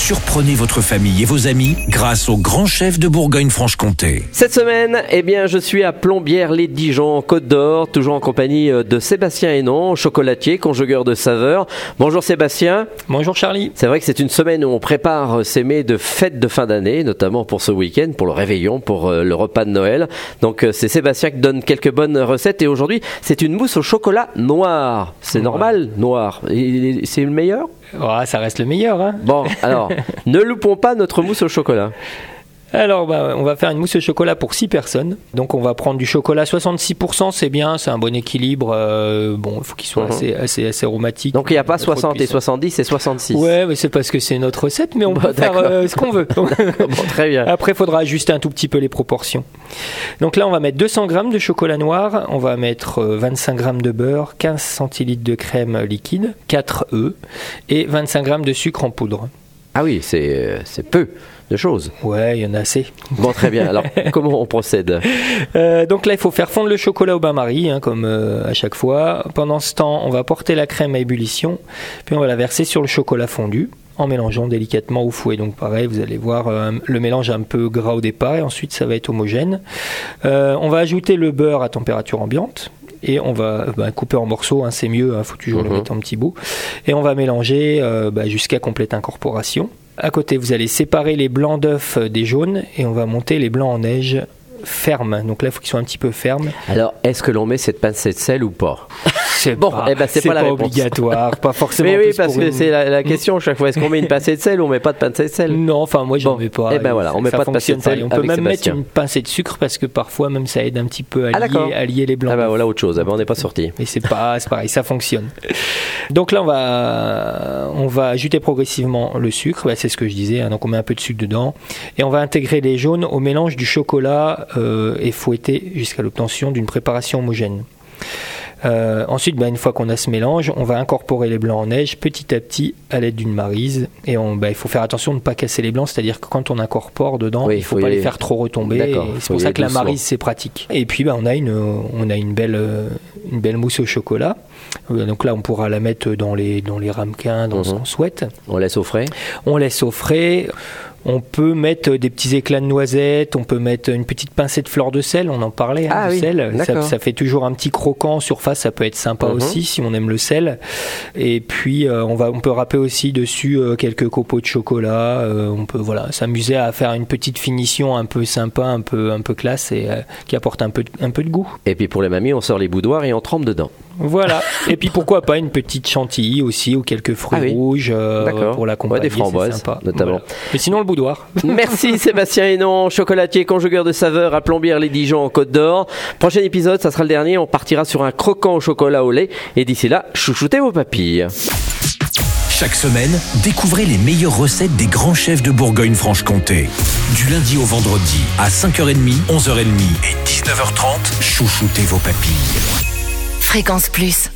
Surprenez votre famille et vos amis grâce au grand chef de Bourgogne-Franche-Comté. Cette semaine, eh bien, je suis à Plombières-les-Dijon, en Côte d'Or, toujours en compagnie euh, de Sébastien Hénon, chocolatier, conjugueur de saveurs. Bonjour Sébastien. Bonjour Charlie. C'est vrai que c'est une semaine où on prépare ces mets de fêtes de fin d'année, notamment pour ce week-end, pour le réveillon, pour euh, le repas de Noël. Donc euh, c'est Sébastien qui donne quelques bonnes recettes et aujourd'hui c'est une mousse au chocolat noir. C'est Ouais. normal, noir. Et C'est le meilleur? Ouais, ça reste le meilleur. Hein Bon, alors, ne loupons pas notre mousse au chocolat. Alors, bah, on va faire une mousse au chocolat pour 6 personnes. Donc, on va prendre du chocolat 66%, c'est bien, c'est un bon équilibre. euh, bon, il faut qu'il soit Mhm. assez, assez, assez aromatique. Donc il n'y a pas trop 60 et puissant. 70, c'est 66. Ouais, mais c'est parce que c'est notre recette, mais on Bon, peut faire euh, ce qu'on veut. Bon, très bien. Après, il faudra ajuster un tout petit peu les proportions. Donc là, on va mettre 200 g de chocolat noir, on va mettre euh, 25 g de beurre, 15 centilitres de crème liquide, 4 œufs et 25 g de sucre en poudre. Ah oui, c'est euh, c'est peu de choses. Ouais, il y en a assez. Bon, très bien. Alors, comment on procède? Euh, donc là, il faut faire fondre le chocolat au bain-marie, hein, comme euh, à chaque fois. Pendant ce temps, on va porter la crème à ébullition, puis on va la verser sur le chocolat fondu en mélangeant délicatement au fouet. Donc pareil, vous allez voir euh, le mélange un peu gras au départ et ensuite ça va être homogène. On va ajouter le beurre à température ambiante. Et on va euh, bah, couper en morceaux, hein, c'est mieux, il faut toujours le Mhm. mettre en petits bouts. Et on va mélanger euh, bah, jusqu'à complète incorporation. À côté, vous allez séparer les blancs d'œufs des jaunes et on va monter les blancs en neige fermes. Donc là, il faut qu'ils soient un petit peu fermes. Alors, est-ce que l'on met cette pincée de sel ou pas? C'est Bon, pas, eh ben, c'est pas la réponse. obligatoire, pas forcément. Mais oui, parce que une- c'est la, la question chaque fois. Est-ce qu'on met une pincée de sel ou on met pas de pincée de sel? Non, enfin moi j'en Bon, mets pas. eh ben voilà, on met pas de pincée de sel. On peut même Sébastien. mettre une pincée de sucre parce que parfois même ça aide un petit peu à Ah, lier, à lier les blancs. Ah bah voilà autre chose. Ah bah, on n'est pas sorti. Mais c'est pas, c'est pareil, ça fonctionne. Donc là, on va, on va ajouter progressivement le sucre. Bah, c'est ce que je disais. hein. donc on met un peu de sucre dedans et on va intégrer les jaunes au mélange du chocolat euh, et fouetter jusqu'à l'obtention d'une préparation homogène. Euh, ensuite, bah, une fois qu'on a ce mélange, on va incorporer les blancs en neige petit à petit à l'aide d'une marise. Et on, bah, il faut faire attention de ne pas casser les blancs, c'est-à-dire que quand on incorpore dedans, Oui, il ne faut, pas les faire trop retomber. C'est pour ça que la marise c'est pratique. Et puis bah, on a une, on a une belle, euh, une belle mousse au chocolat. Euh, Donc là, on pourra la mettre dans les, dans les ramequins, dans ce Mhm. qu'on souhaite. On laisse au frais? On laisse au frais. On peut mettre des petits éclats de noisettes, on peut mettre une petite pincée de fleur de sel, on en parlait, hein, Ah du oui, sel. Ça, fait toujours un petit croquant en surface, ça peut être sympa Mhm. aussi si on aime le sel. Et puis euh, on, va, on peut râper aussi dessus euh, quelques copeaux de chocolat. euh, on peut voilà, s'amuser à faire une petite finition un peu sympa, un peu, un peu classe et euh, qui apporte un peu, de- un peu de goût. Et puis pour les mamies, on sort les boudoirs et on trempe dedans. Voilà. et puis pourquoi pas une petite chantilly aussi ou quelques fruits Ah oui. rouges euh, pour l'accompagner. Ouais, des framboises, sympa. notamment. Voilà. Mais sinon le boudoir. Merci Sébastien Hénon, chocolatier, conjugueur de saveurs à Plombières-les-Dijon en Côte d'Or. Prochain épisode, ça sera le dernier. On partira sur un croquant au chocolat au lait. Et d'ici là, chouchoutez vos papilles. Chaque semaine, découvrez les meilleures recettes des grands chefs de Bourgogne-Franche-Comté. Du lundi au vendredi à 5h30, 11h30 et 19h30, chouchoutez vos papilles. Fréquence Plus.